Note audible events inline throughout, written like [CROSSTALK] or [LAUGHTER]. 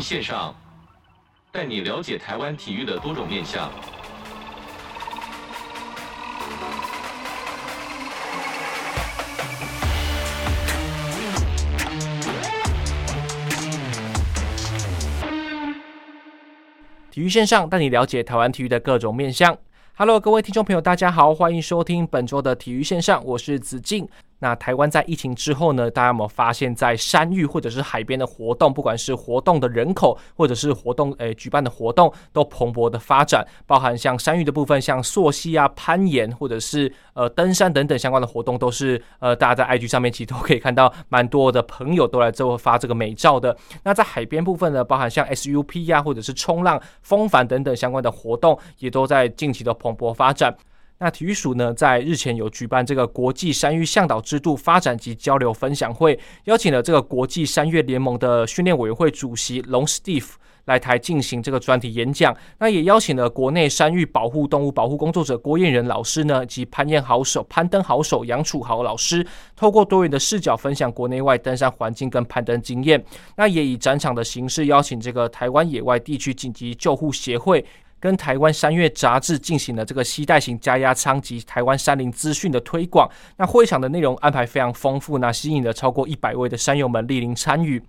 线上，带你了解台湾体育的多种面向。体育线上带你了解台湾体育的各种面向。Hello，各位听众朋友，大家好，欢迎收听本周的体育线上，我是子敬。那台湾在疫情之后呢，大家有没有发现，在山域或者是海边的活动，不管是活动的人口，或者是活动诶、举办的活动，都蓬勃的发展。包含像山域的部分，像溯溪啊、攀岩，或者是呃登山等等相关的活动，都是呃大家在 IG 上面其实都可以看到，蛮多的朋友都来这发这个美照的。那在海边部分呢，包含像 SUP 呀、啊，或者是冲浪、风帆等等相关的活动，也都在近期的蓬勃发展。那体育署呢，在日前有举办这个国际山域向导制度发展及交流分享会，邀请了这个国际山岳联盟的训练委员会主席龙 Steve 来台进行这个专题演讲。那也邀请了国内山域保护动物保护工作者郭彦仁老师呢，及攀岩好手、攀登好手杨楚豪老师，透过多元的视角分享国内外登山环境跟攀登经验。那也以展场的形式邀请这个台湾野外地区紧急救护协会。跟台湾山月杂志进行了这个西带型加压舱及台湾山林资讯的推广。那会场的内容安排非常丰富，那吸引了超过一百位的山友们莅临参与。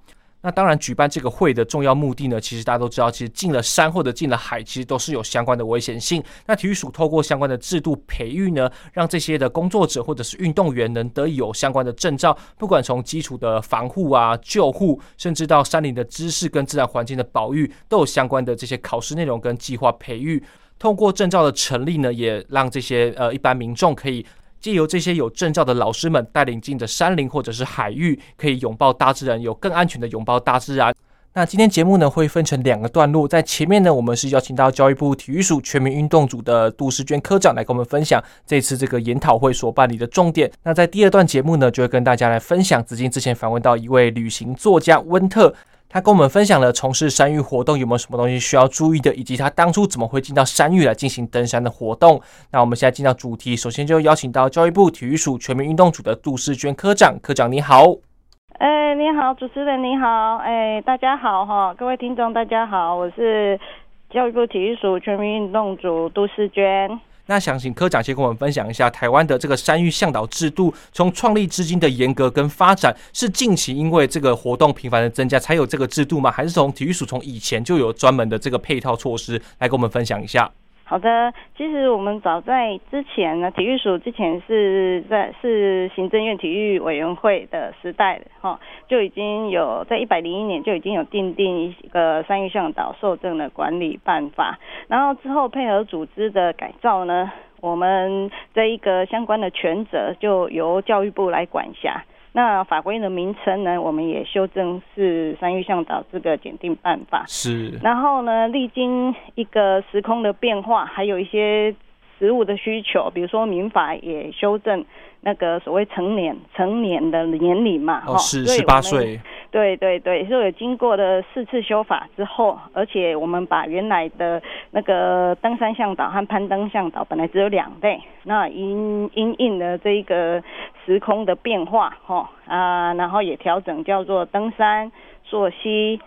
那当然，举办这个会的重要目的呢，其实大家都知道，其实进了山或者进了海，其实都是有相关的危险性。那体育署透过相关的制度培育呢，让这些的工作者或者是运动员能得以有相关的证照，不管从基础的防护啊、救护，甚至到山林的知识跟自然环境的保育，都有相关的这些考试内容跟计划培育。透过证照的成立呢，也让这些呃一般民众可以。借由这些有证照的老师们带领进的山林或者是海域，可以拥抱大自然，有更安全的拥抱大自然。那今天节目呢，会分成两个段落，在前面呢，我们是邀请到教育部体育署全民运动组的杜世娟科长来跟我们分享这次这个研讨会所办理的重点。那在第二段节目呢，就会跟大家来分享子敬之前访问到一位旅行作家温特。他跟我们分享了从事山域活动有没有什么东西需要注意的，以及他当初怎么会进到山域来进行登山的活动。那我们现在进到主题，首先就邀请到教育部体育署全民运动组的杜世娟科长。科长你好，哎，你好，主持人你好，哎，大家好哈，各位听众大家好，我是教育部体育署全民运动组杜世娟。那想请科长先跟我们分享一下台湾的这个山域向导制度，从创立至今的严格跟发展，是近期因为这个活动频繁的增加才有这个制度吗？还是从体育署从以前就有专门的这个配套措施来跟我们分享一下？好的，其实我们早在之前呢，体育署之前是在是行政院体育委员会的时代哈，就已经有在一百零一年就已经有订定一个三育向导受证的管理办法，然后之后配合组织的改造呢，我们这一个相关的权责就由教育部来管辖。那法规的名称呢，我们也修正是山域向导这个检定办法。是。然后呢，历经一个时空的变化，还有一些实物的需求，比如说民法也修正那个所谓成年成年的年龄嘛。哦，是十八岁。对对对，所以有经过了四次修法之后，而且我们把原来的那个登山向导和攀登向导本来只有两类，那因因应了这一个时空的变化，哈啊，然后也调整叫做登山、溯溪、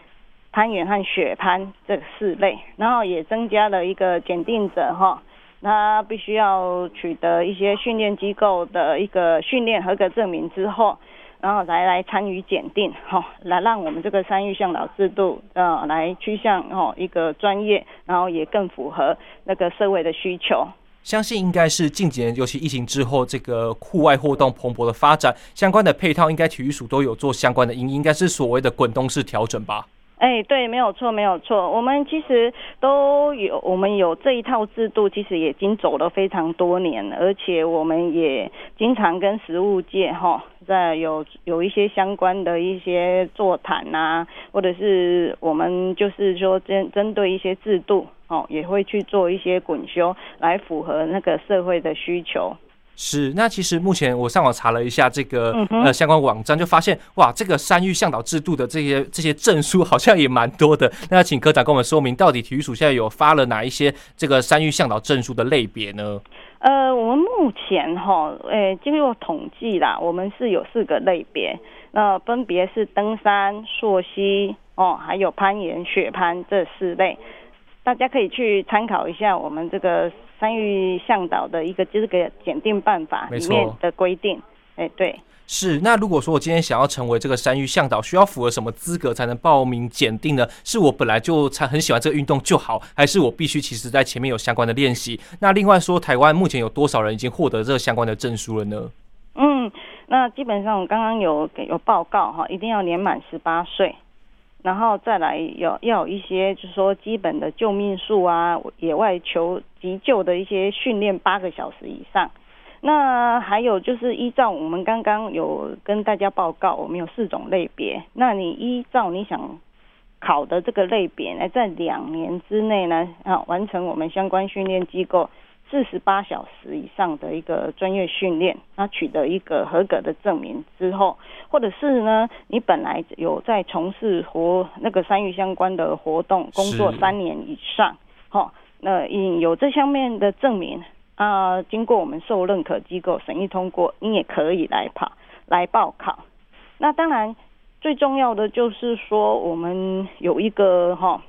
攀岩和雪攀这四类，然后也增加了一个检定者，哈，他必须要取得一些训练机构的一个训练合格证明之后。然后来来参与检定，哈，来让我们这个山域向导制度，呃，来趋向哦一个专业，然后也更符合那个社会的需求。相信应该是近几年，尤其疫情之后，这个户外活动蓬勃的发展，相关的配套，应该体育署都有做相关的应，应该是所谓的滚动式调整吧。哎，对，没有错，没有错。我们其实都有，我们有这一套制度，其实已经走了非常多年，而且我们也经常跟实务界哈，在有有一些相关的一些座谈呐，或者是我们就是说针针对一些制度哦，也会去做一些滚修，来符合那个社会的需求。是，那其实目前我上网查了一下这个、嗯、呃相关网站，就发现哇，这个山域向导制度的这些这些证书好像也蛮多的。那要请科长跟我们说明，到底体育署现在有发了哪一些这个山域向导证书的类别呢？呃，我们目前哈，诶、欸，经过统计啦，我们是有四个类别，那分别是登山、溯溪哦，还有攀岩、雪攀这四类，大家可以去参考一下我们这个山域向导的一个资格检定办法里面的规定。哎，对。是，那如果说我今天想要成为这个山域向导，需要符合什么资格才能报名检定呢？是我本来就才很喜欢这个运动就好，还是我必须其实在前面有相关的练习？那另外说，台湾目前有多少人已经获得这个相关的证书了呢？嗯，那基本上我刚刚有给有报告哈，一定要年满十八岁，然后再来有要有一些就是说基本的救命术啊，野外求急救的一些训练八个小时以上。那还有就是依照我们刚刚有跟大家报告，我们有四种类别。那你依照你想考的这个类别呢，在两年之内呢，啊，完成我们相关训练机构四十八小时以上的一个专业训练，那取得一个合格的证明之后，或者是呢，你本来有在从事活那个山域相关的活动工作三年以上，好，那应有这方面的证明。啊，经过我们受认可机构审议通过，你也可以来跑来报考。那当然，最重要的就是说，我们有一个哈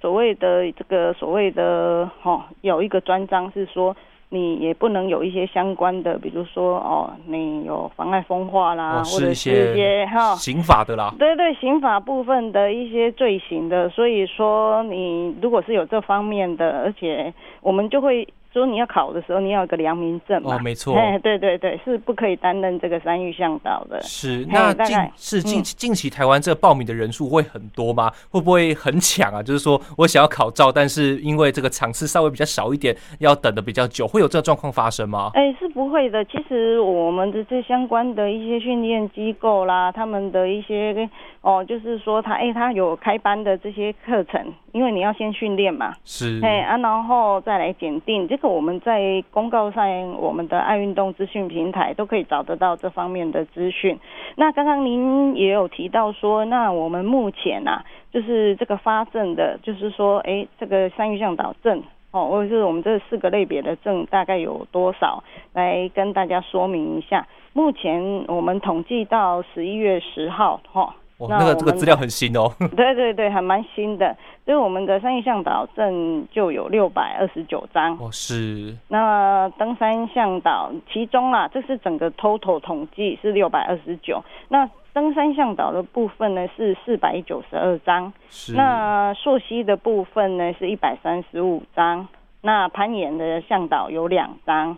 所谓的这个所谓的哈有一个专章是说，你也不能有一些相关的，比如说哦，你有妨碍风化啦，或者是一些哈刑法的啦，对对，刑法部分的一些罪行的。所以说，你如果是有这方面的，而且我们就会。说你要考的时候，你要有个良民证嘛？哦，没错。哎，对对对，是不可以担任这个山域向导的。是，那近是近近期台湾这个报名的人数会很多吗？会不会很抢啊？就是说我想要考照，但是因为这个场次稍微比较少一点，要等的比较久，会有这个状况发生吗？哎，是不会的。其实我们的这相关的一些训练机构啦，他们的一些哦，就是说他哎，他有开班的这些课程，因为你要先训练嘛。是。哎啊，然后再来检定这个我们在公告上，我们的爱运动资讯平台都可以找得到这方面的资讯。那刚刚您也有提到说，那我们目前啊，就是这个发证的，就是说，哎，这个山域向导证哦，或者是我们这四个类别的证大概有多少？来跟大家说明一下。目前我们统计到十一月十号，哈。哦、那个这个资料很新哦，[LAUGHS] 对对对，还蛮新的。所以我们的山域向导证就有六百二十九张哦，是。那登山向导其中啦，这是整个 total 统计是六百二十九。那登山向导的部分呢是四百九十二张，是。那溯溪的部分呢是一百三十五张，那攀岩的向导有两张。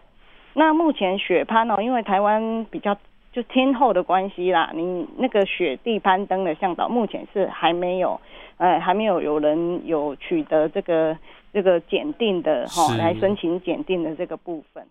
那目前雪攀哦，因为台湾比较。就天候的关系啦，你那个雪地攀登的向导目前是还没有，呃，还没有有人有取得这个这个检定的哈，来申请检定的这个部分。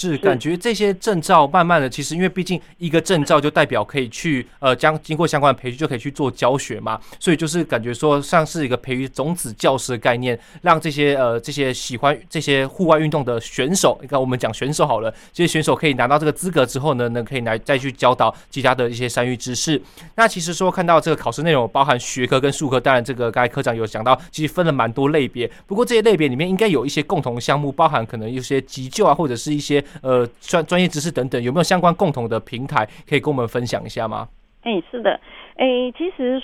是感觉这些证照慢慢的，其实因为毕竟一个证照就代表可以去呃将经过相关的培训就可以去做教学嘛，所以就是感觉说像是一个培育种子教师的概念，让这些呃这些喜欢这些户外运动的选手，你看我们讲选手好了，这些选手可以拿到这个资格之后呢，能可以来再去教导其他的一些山域知识。那其实说看到这个考试内容包含学科跟术科，当然这个刚才科长有讲到，其实分了蛮多类别，不过这些类别里面应该有一些共同项目，包含可能有些急救啊或者是一些。呃，专专业知识等等，有没有相关共同的平台可以跟我们分享一下吗？哎、欸，是的，哎、欸，其实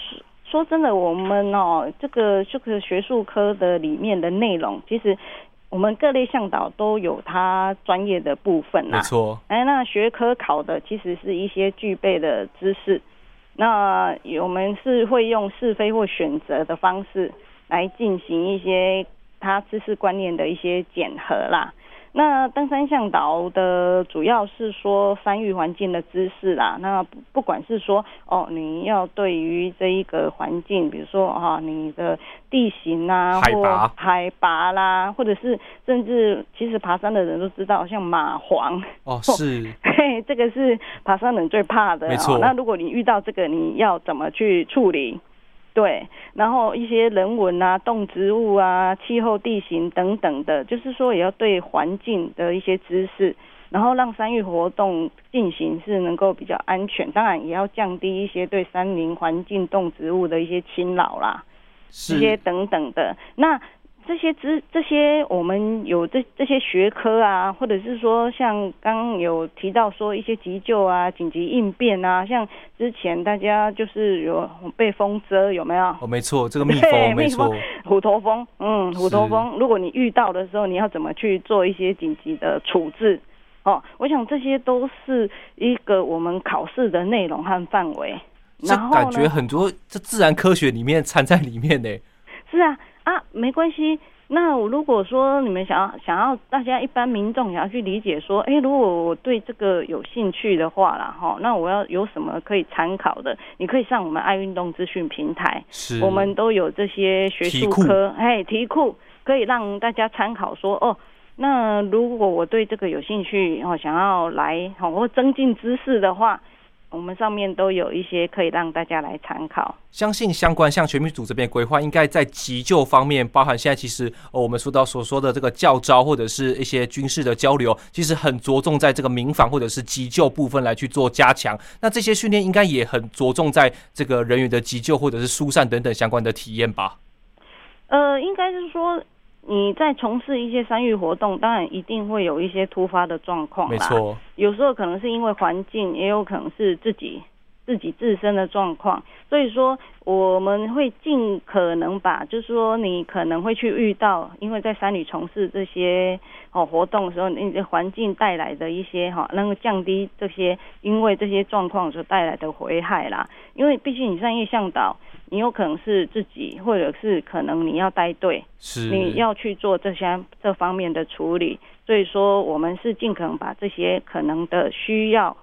说真的，我们哦，这个这个学术科的里面的内容，其实我们各类向导都有它专业的部分呐。没错。哎，那学科考的其实是一些具备的知识，那我们是会用是非或选择的方式来进行一些他知识观念的一些检核啦。那登山向导的主要是说山域环境的知识啦。那不不管是说哦，你要对于这一个环境，比如说哈、哦，你的地形啊，海拔、海拔啦，或者是甚至其实爬山的人都知道，像蚂蝗哦，[LAUGHS] 是，嘿，这个是爬山人最怕的。没错。那如果你遇到这个，你要怎么去处理？对，然后一些人文啊、动植物啊、气候地形等等的，就是说也要对环境的一些知识，然后让山域活动进行是能够比较安全，当然也要降低一些对山林环境、动植物的一些侵扰啦，这些等等的那。这些知这些我们有这这些学科啊，或者是说像刚刚有提到说一些急救啊、紧急应变啊，像之前大家就是有被风蛰有没有？哦，没错，这个 [LAUGHS] 蜜蜂，没错，虎头蜂，嗯，虎头蜂，如果你遇到的时候，你要怎么去做一些紧急的处置？哦，我想这些都是一个我们考试的内容和范围。然后感觉很多这自然科学里面掺在里面呢。是啊。啊，没关系。那我如果说你们想要想要大家一般民众想要去理解说，哎，如果我对这个有兴趣的话啦，哈，那我要有什么可以参考的？你可以上我们爱运动资讯平台，是，我们都有这些学术科，哎，题库可以让大家参考说，哦，那如果我对这个有兴趣，哦，想要来，好，或增进知识的话。我们上面都有一些可以让大家来参考。相信相关像全民组这边规划，应该在急救方面，包含现在其实哦，我们说到所说的这个教招或者是一些军事的交流，其实很着重在这个民防或者是急救部分来去做加强。那这些训练应该也很着重在这个人员的急救或者是疏散等等相关的体验吧？呃，应该是说。你在从事一些山域活动，当然一定会有一些突发的状况啦。没错，有时候可能是因为环境，也有可能是自己自己自身的状况。所以说，我们会尽可能把，就是说你可能会去遇到，因为在山里从事这些哦活动的时候，你的环境带来的一些哈，能够降低这些因为这些状况所带来的危害啦。因为毕竟你商业向导。你有可能是自己，或者是可能你要带队，是你要去做这些这方面的处理，所以说我们是尽可能把这些可能的需要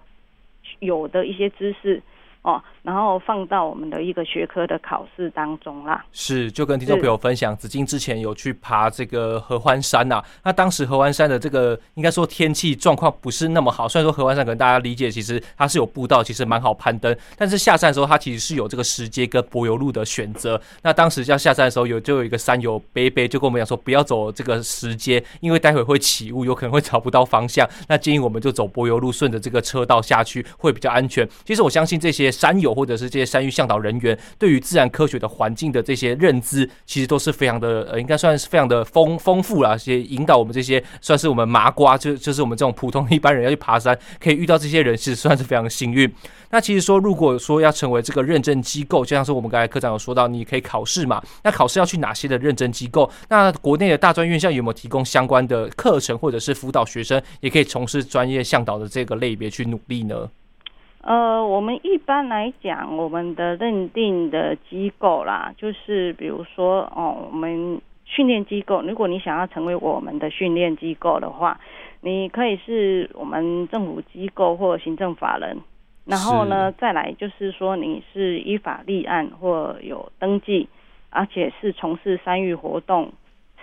有的一些知识。哦，然后放到我们的一个学科的考试当中啦。是，就跟听众朋友分享，子晋之前有去爬这个合欢山呐、那当时合欢山的这个应该说天气状况不是那么好，虽然说合欢山可能大家理解，其实它是有步道，其实蛮好攀登。但是下山的时候，它其实是有这个石阶跟柏油路的选择。那当时要下山的时候，有就有一个山友背背就跟我们讲说，不要走这个石阶，因为待会会起雾，有可能会找不到方向。那建议我们就走柏油路，顺着这个车道下去会比较安全。其实我相信这些山友或者是这些山域向导人员对于自然科学的环境的这些认知，其实都是非常的呃，应该算是非常的丰丰富啦。些引导我们这些算是我们麻瓜，就就是我们这种普通一般人要去爬山，可以遇到这些人，其实算是非常幸运。那其实说，如果说要成为这个认证机构，就像是我们刚才科长有说到，你可以考试嘛。那考试要去哪些的认证机构？那国内的大专院校有没有提供相关的课程，或者是辅导学生也可以从事专业向导的这个类别去努力呢？呃，我们一般来讲，我们的认定的机构啦，就是比如说哦，我们训练机构，如果你想要成为我们的训练机构的话，你可以是我们政府机构或行政法人，然后呢，再来就是说你是依法立案或有登记，而且是从事山域活动，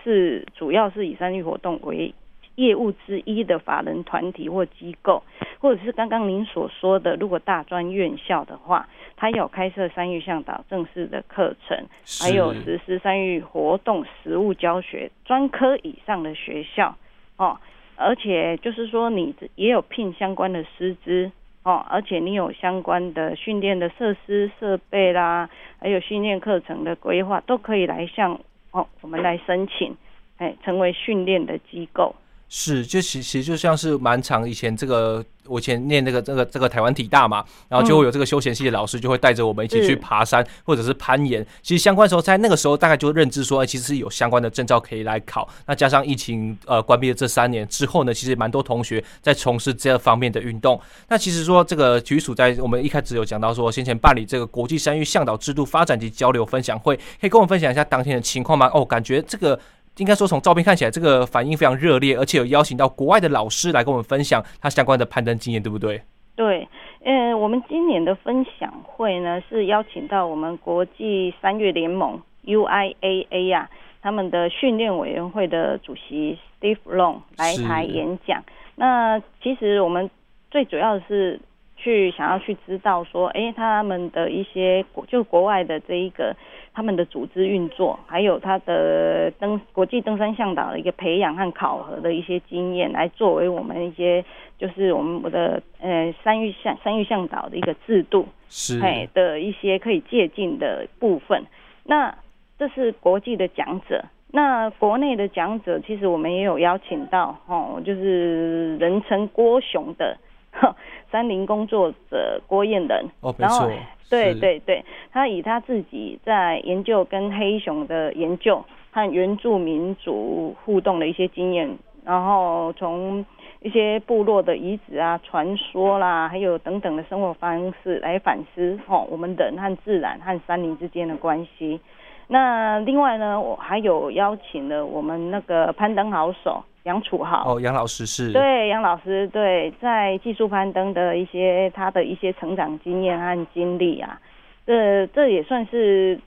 是主要是以山域活动为业务之一的法人团体或机构，或者是刚刚您所说的，如果大专院校的话，它有开设三育向导正式的课程，还有实施三育活动实务教学专科以上的学校哦，而且就是说你也有聘相关的师资哦，而且你有相关的训练的设施设备啦，还有训练课程的规划，都可以来向哦我们来申请，哎，成为训练的机构。是，就其其实就像是蛮长以前这个，我以前念那个这个这个台湾体大嘛，然后就会有这个休闲系的老师就会带着我们一起去爬山或者是攀岩。其实相关时候在那个时候大概就认知说，哎，其实是有相关的证照可以来考。那加上疫情呃关闭了这三年之后呢，其实蛮多同学在从事这方面的运动。那其实说这个体育署在我们一开始有讲到说，先前办理这个国际山域向导制度发展及交流分享会，可以跟我们分享一下当天的情况吗？哦，感觉这个。应该说，从照片看起来，这个反应非常热烈，而且有邀请到国外的老师来跟我们分享他相关的攀登经验，对不对？对，呃，我们今年的分享会呢，是邀请到我们国际三月联盟 UIAA 呀、啊，他们的训练委员会的主席 Steve Long 来台演讲。那其实我们最主要的是去想要去知道说，哎、欸，他们的一些国就国外的这一个他们的组织运作，还有他的登国际登山向导的一个培养和考核的一些经验，来作为我们一些就是我们我的呃山域向山域向导的一个制度，是哎的一些可以借鉴的部分。那这是国际的讲者，那国内的讲者其实我们也有邀请到哦，就是人称郭雄的。[LAUGHS] 山林工作者郭彦仁，哦，然后对对对，他以他自己在研究跟黑熊的研究和原住民族互动的一些经验，然后从一些部落的遗址啊、传说啦，还有等等的生活方式来反思哦，我们人和自然和山林之间的关系。那另外呢，我还有邀请了我们那个攀登好手。杨楚豪。哦，杨老师是。对杨老师对，在技术攀登的一些他的一些成长经验和经历啊，这这也算是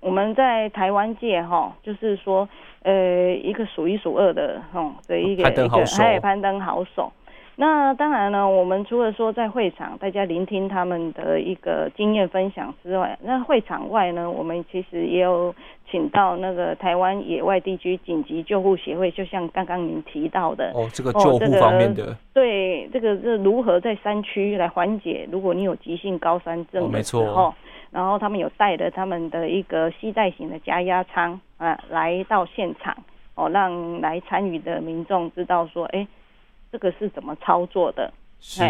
我们在台湾界哈，就是说呃一个数一数二的哈的一个攀登好手，还有攀登好手。那当然呢，我们除了说在会场大家聆听他们的一个经验分享之外，那会场外呢，我们其实也有请到那个台湾野外地区紧急救护协会，就像刚刚您提到的哦，这个救护方面的，对，这个是如何在山区来缓解，如果你有急性高山症的时候，哦、然后他们有带着他们的一个携带型的加压舱啊，来到现场哦，让来参与的民众知道说，哎。这个是怎么操作的？是，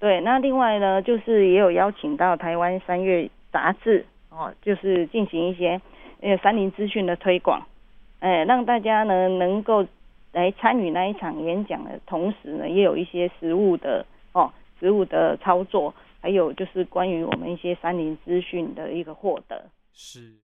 对。那另外呢，就是也有邀请到台湾三月杂志哦，就是进行一些呃山林资讯的推广，哎，让大家呢能够来参与那一场演讲的同时呢，也有一些实物的哦，实物的操作，还有就是关于我们一些山林资讯的一个获得。是。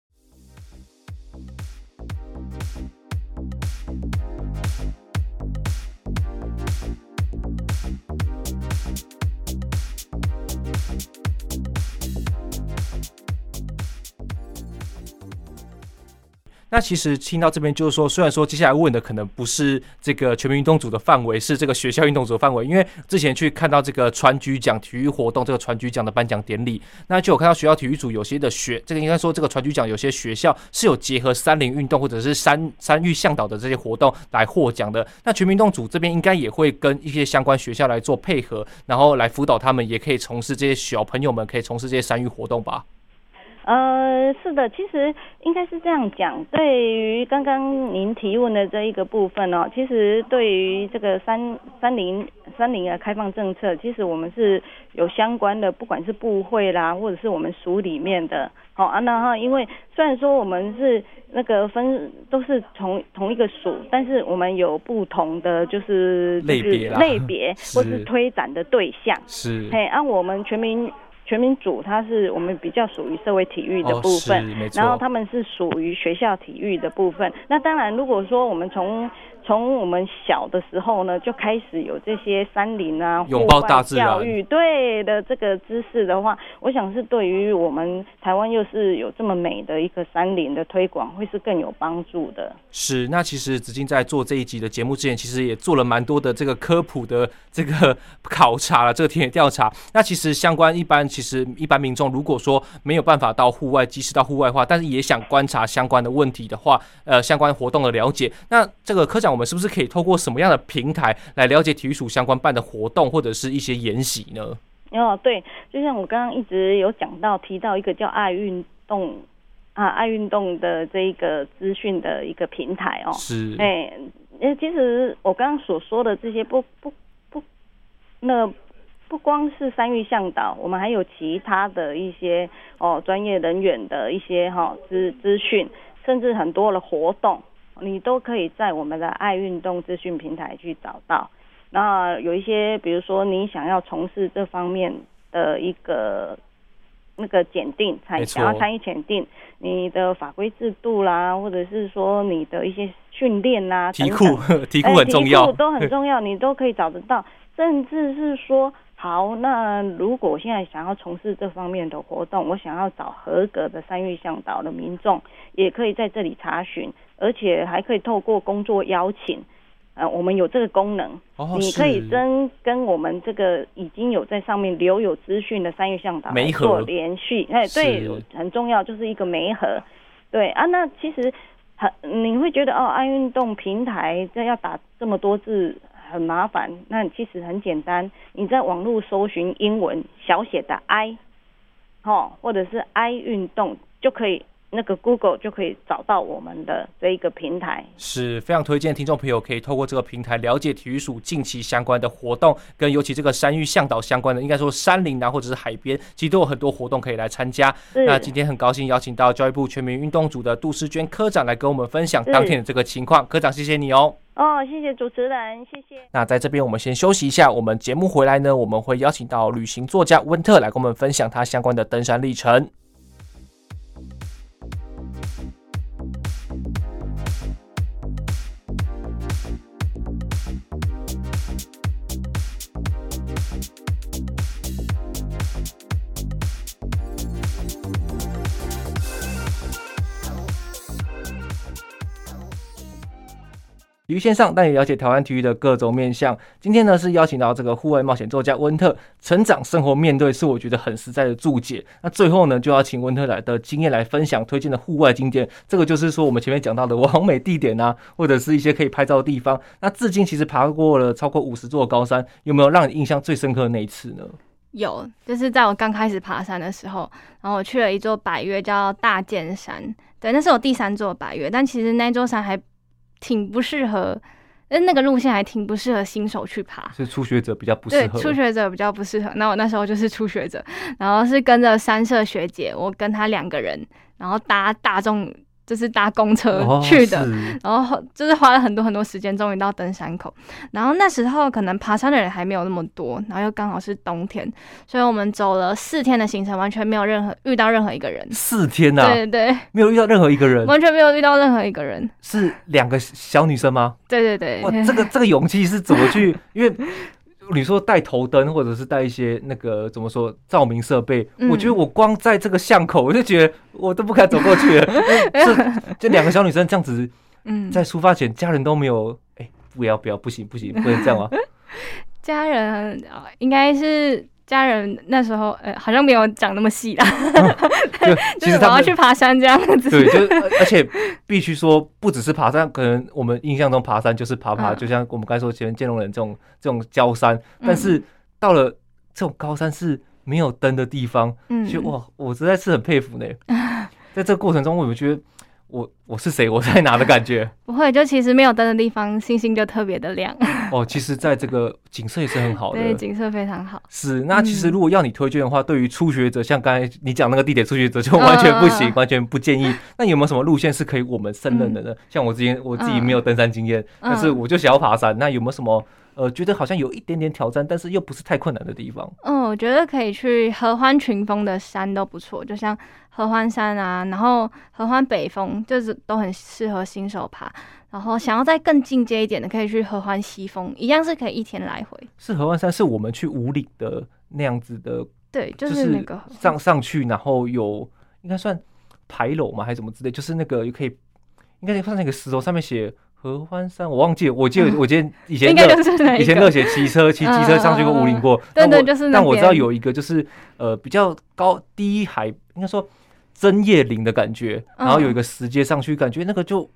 那其实听到这边就是说，虽然说接下来问的可能不是这个全民运动组的范围，是这个学校运动组的范围，因为之前去看到这个传局奖体育活动，这个传局奖的颁奖典礼，那就有看到学校体育组有些的学，这个应该说这个传局奖有些学校是有结合三林运动或者是山山域向导的这些活动来获奖的。那全民运动组这边应该也会跟一些相关学校来做配合，然后来辅导他们，也可以从事这些小朋友们可以从事这些山域活动吧。呃，是的，其实应该是这样讲。对于刚刚您提问的这一个部分哦，其实对于这个三三零三零的开放政策，其实我们是有相关的，不管是部会啦，或者是我们署里面的，好啊，那哈，因为虽然说我们是那个分都是同同一个署，但是我们有不同的就是类别类别 [LAUGHS] 或是推展的对象是，嘿，按、啊、我们全民。全民组，它是我们比较属于社会体育的部分，哦、然后他们是属于学校体育的部分。那当然，如果说我们从从我们小的时候呢，就开始有这些山林啊、拥抱大自然教育对的这个知识的话，我想是对于我们台湾又是有这么美的一个山林的推广，会是更有帮助的。是，那其实子敬在做这一集的节目之前，其实也做了蛮多的这个科普的这个考察了，这个田野调查。那其实相关一般，其实一般民众如果说没有办法到户外，即使到户外的话，但是也想观察相关的问题的话，呃，相关活动的了解，那这个科长。我们是不是可以透过什么样的平台来了解体育署相关办的活动或者是一些研习呢？哦，对，就像我刚刚一直有讲到提到一个叫爱运动啊，爱运动的这一个资讯的一个平台哦。是。哎，哎，其实我刚刚所说的这些不不不，那不光是三育向导，我们还有其他的一些哦专业人员的一些哈资资讯，甚至很多的活动。你都可以在我们的爱运动资讯平台去找到。那有一些，比如说你想要从事这方面的一个那个检定，才想要参与检定，你的法规制度啦，或者是说你的一些训练啦，题库 [LAUGHS] 题库很重要，题库都很重要，你都可以找得到。甚至是说，好，那如果我现在想要从事这方面的活动，我想要找合格的山域向导的民众，也可以在这里查询。而且还可以透过工作邀请，呃，我们有这个功能，哦、你可以跟跟我们这个已经有在上面留有资讯的山域向导做联系，哎，对，很重要，就是一个媒合，对啊，那其实很你会觉得哦，爱运动平台这要打这么多字很麻烦，那其实很简单，你在网络搜寻英文小写的 I，哦，或者是 i 运动就可以。那个 Google 就可以找到我们的这一个平台，是非常推荐听众朋友可以透过这个平台了解体育署近期相关的活动，跟尤其这个山域向导相关的，应该说山林啊或者是海边，其实都有很多活动可以来参加。那今天很高兴邀请到教育部全民运动组的杜诗娟科长来跟我们分享当天的这个情况。科长，谢谢你哦。哦，谢谢主持人，谢谢。那在这边我们先休息一下，我们节目回来呢，我们会邀请到旅行作家温特来跟我们分享他相关的登山历程。于线上带你了解台湾体育的各种面向。今天呢是邀请到这个户外冒险作家温特，成长、生活、面对是我觉得很实在的注解。那最后呢就要请温特来的经验来分享推荐的户外景点。这个就是说我们前面讲到的网美地点啊，或者是一些可以拍照的地方。那至今其实爬过了超过五十座高山，有没有让你印象最深刻的那一次呢？有，就是在我刚开始爬山的时候，然后我去了一座百岳叫大剑山，对，那是我第三座百岳，但其实那座山还。挺不适合，那个路线还挺不适合新手去爬，是初学者比较不适合。对，初学者比较不适合。那我那时候就是初学者，然后是跟着三社学姐，我跟她两个人，然后搭大众。就是搭公车去的，哦、然后就是花了很多很多时间，终于到登山口。然后那时候可能爬山的人还没有那么多，然后又刚好是冬天，所以我们走了四天的行程，完全没有任何遇到任何一个人。四天呐、啊？对对，没有遇到任何一个人，完全没有遇到任何一个人。是两个小女生吗？对对对。哇，这个这个勇气是怎么去？因为。你说带头灯，或者是带一些那个怎么说照明设备？嗯，我觉得我光在这个巷口，我就觉得我都不敢走过去了。[LAUGHS] 这两个小女生这样子，嗯，在出发前家人都没有，哎，不要不要，不行不行，不能这样啊！[LAUGHS] 家人应该是。家人那时候，呃，好像没有讲那么细啦。嗯、就 [LAUGHS] 其实他们要去爬山这样子。对，就而且必须说，不只是爬山，可能我们印象中爬山就是爬爬，嗯、就像我们刚才说前面建龙人这种这种焦山，但是到了这种高山是没有灯的地方，嗯，就哇，我实在是很佩服呢。[LAUGHS] 在这个过程中，我觉得。我我是谁？我在哪的感觉？[LAUGHS] 不会，就其实没有灯的地方，星星就特别的亮。[LAUGHS] 哦，其实，在这个景色也是很好的，对，景色非常好。是，那其实如果要你推荐的话，嗯、对于初学者，像刚才你讲那个地铁，初学者就完全不行，嗯、完全不建议。[LAUGHS] 那有没有什么路线是可以我们胜任的呢？嗯、像我之前我自己没有登山经验，嗯、但是我就想要爬山，那有没有什么？呃，觉得好像有一点点挑战，但是又不是太困难的地方。嗯，我觉得可以去合欢群峰的山都不错，就像合欢山啊，然后合欢北峰，就是都很适合新手爬。然后想要再更进阶一点的，可以去合欢西峰，一样是可以一天来回。是合欢山，是我们去五岭的那样子的，对，就是那个上上去，然后有应该算牌楼嘛，还是什么之类？就是那个也可以，应该算那个石头上面写。合欢山，我忘记了。我记得，我记得以前以前热血骑车骑机车上去过武岭过。对对，就是。但我知道有一个，就是呃比较高低海，应该说针叶林的感觉。然后有一个石阶上去，感觉那个就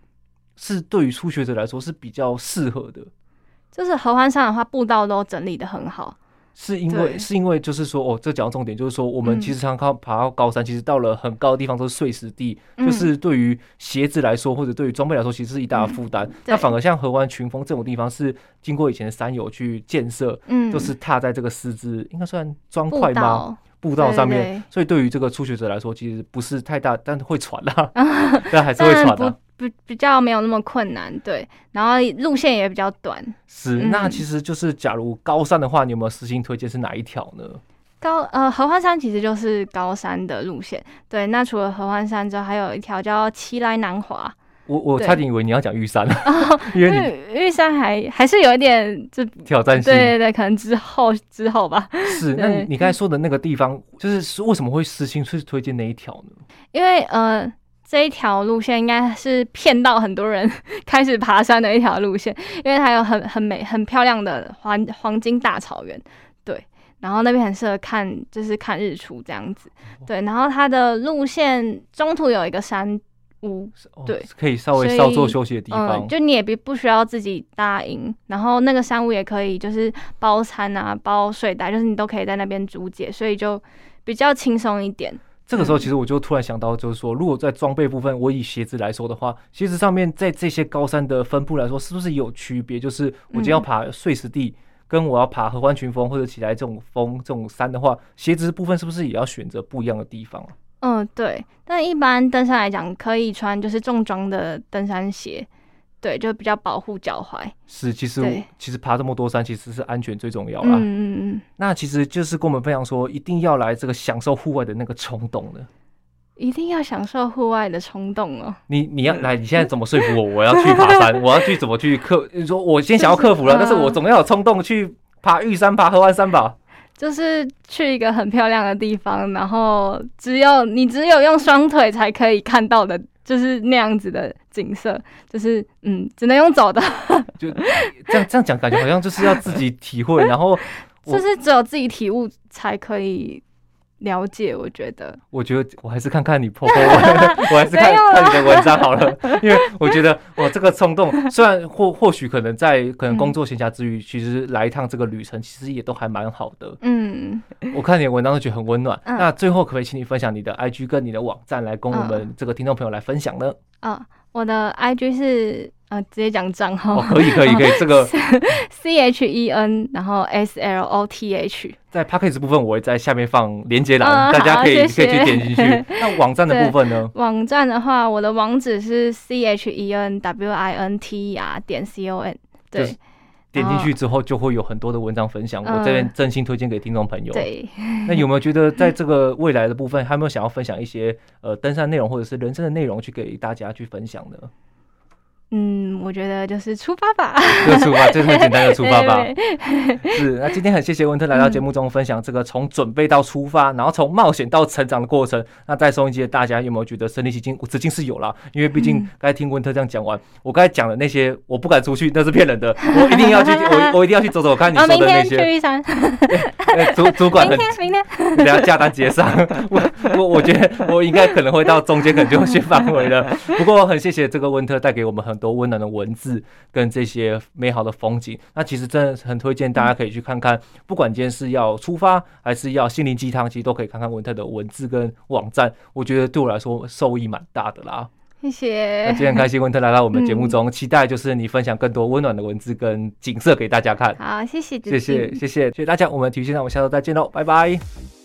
是对于初学者来说是比较适合的。就是合欢山的话，步道都整理的很好。是因为是因为就是说哦，这讲到重点就是说，我们其实常常爬到高山，其实到了很高的地方都是碎石地，就是对于鞋子来说或者对于装备来说，其实是一大负担。那反而像河湾群峰这种地方，是经过以前的山友去建设，嗯，就是踏在这个石子应该算砖块吗？步道上面，所以对于这个初学者来说，其实不是太大，但是会喘啦，[LAUGHS] 但还是会喘的。比比较没有那么困难，对，然后路线也比较短。是，那其实就是，假如高山的话，你有没有私心推荐是哪一条呢？高呃，合欢山其实就是高山的路线，对。那除了合欢山之后，还有一条叫七来南华。我我差点以为你要讲玉山了，哦、[LAUGHS] 因为玉玉山还还是有一点就 [LAUGHS] 挑战性。对对对，可能之后之后吧。是，[LAUGHS] 那你你刚才说的那个地方，就是为什么会私心去推荐那一条呢？因为呃。这一条路线应该是骗到很多人开始爬山的一条路线，因为它有很很美、很漂亮的黄黄金大草原，对，然后那边很适合看，就是看日出这样子，对，然后它的路线中途有一个山屋，对，哦、可以稍微稍作休息的地方，嗯，就你也不不需要自己搭营，然后那个山屋也可以就是包餐啊、包睡袋，就是你都可以在那边租借，所以就比较轻松一点。这个时候，其实我就突然想到，就是说，如果在装备部分，我以鞋子来说的话，鞋子上面在这些高山的分布来说，是不是有区别？就是我今天要爬碎石地，跟我要爬合欢群峰或者起来这种峰这种山的话，鞋子部分是不是也要选择不一样的地方？嗯，对。但一般登山来讲，可以穿就是重装的登山鞋。对，就比较保护脚踝。是，其实其实爬这么多山，其实是安全最重要啦。嗯嗯嗯。那其实就是跟我们分享说，一定要来这个享受户外的那个冲动的。一定要享受户外的冲动哦。你你要来，你现在怎么说服我？我要去爬山，我要去怎么去克？你说我先想要克服了，就是、但是我总要有冲动去爬玉山、爬合欢山吧。就是去一个很漂亮的地方，然后只有你只有用双腿才可以看到的。就是那样子的景色，就是嗯，只能用走的。就这样这样讲，感觉好像就是要自己体会，然后 [LAUGHS] 就是只有自己体悟才可以。了解，我觉得，我觉得我还是看看你 po po [LAUGHS] 我还是看看你的文章好了，[LAUGHS] 因为我觉得我这个冲动，虽然或或许可能在可能工作闲暇之余，其实来一趟这个旅程，其实也都还蛮好的。嗯，我看你的文章都觉得很温暖。那最后可不可以请你分享你的 IG 跟你的网站，来跟我们这个听众朋友来分享呢？啊，我的 IG 是。呃，直接讲账号。哦，可以可以可以，这个 [LAUGHS] C H E N，然后 S L O T H。在 p a c k a g e 部分，我会在下面放连接栏，大家可以可以去点进去。[LAUGHS] 那网站的部分呢？网站的话，我的网址是 C H E N W I N T E R 点 C O N。对，点进去之后就会有很多的文章分享，我这边真心推荐给听众朋友。对，[LAUGHS] 那有没有觉得在这个未来的部分，还有没有想要分享一些呃登山内容或者是人生的内容去给大家去分享呢？嗯，我觉得就是出发吧，就出发，就是很简单的出发吧。[LAUGHS] 是，那今天很谢谢温特来到节目中分享这个从准备到出发，然后从冒险到成长的过程。那在收音机的大家有没有觉得身临其境？我至今是有啦，因为毕竟刚才听温特这样讲完，我刚才讲的那些我不敢出去，那是骗人的。我一定要去，我我一定要去走走看你说的那些。明天去玉山。主主管的，明天明天，等下下单结上。我我我觉得我应该可能会到中间，可能就会先返回了。不过很谢谢这个温特带给我们很。多温暖的文字跟这些美好的风景，那其实真的很推荐大家可以去看看。不管今天是要出发还是要心灵鸡汤，其实都可以看看文特的文字跟网站。我觉得对我来说受益蛮大的啦。谢谢。那今天很开心温特来到我们节目中，嗯、期待就是你分享更多温暖的文字跟景色给大家看。好，谢谢，谢谢，谢谢，谢谢，谢谢大家。我们体育现场，我们下周再见喽，拜拜。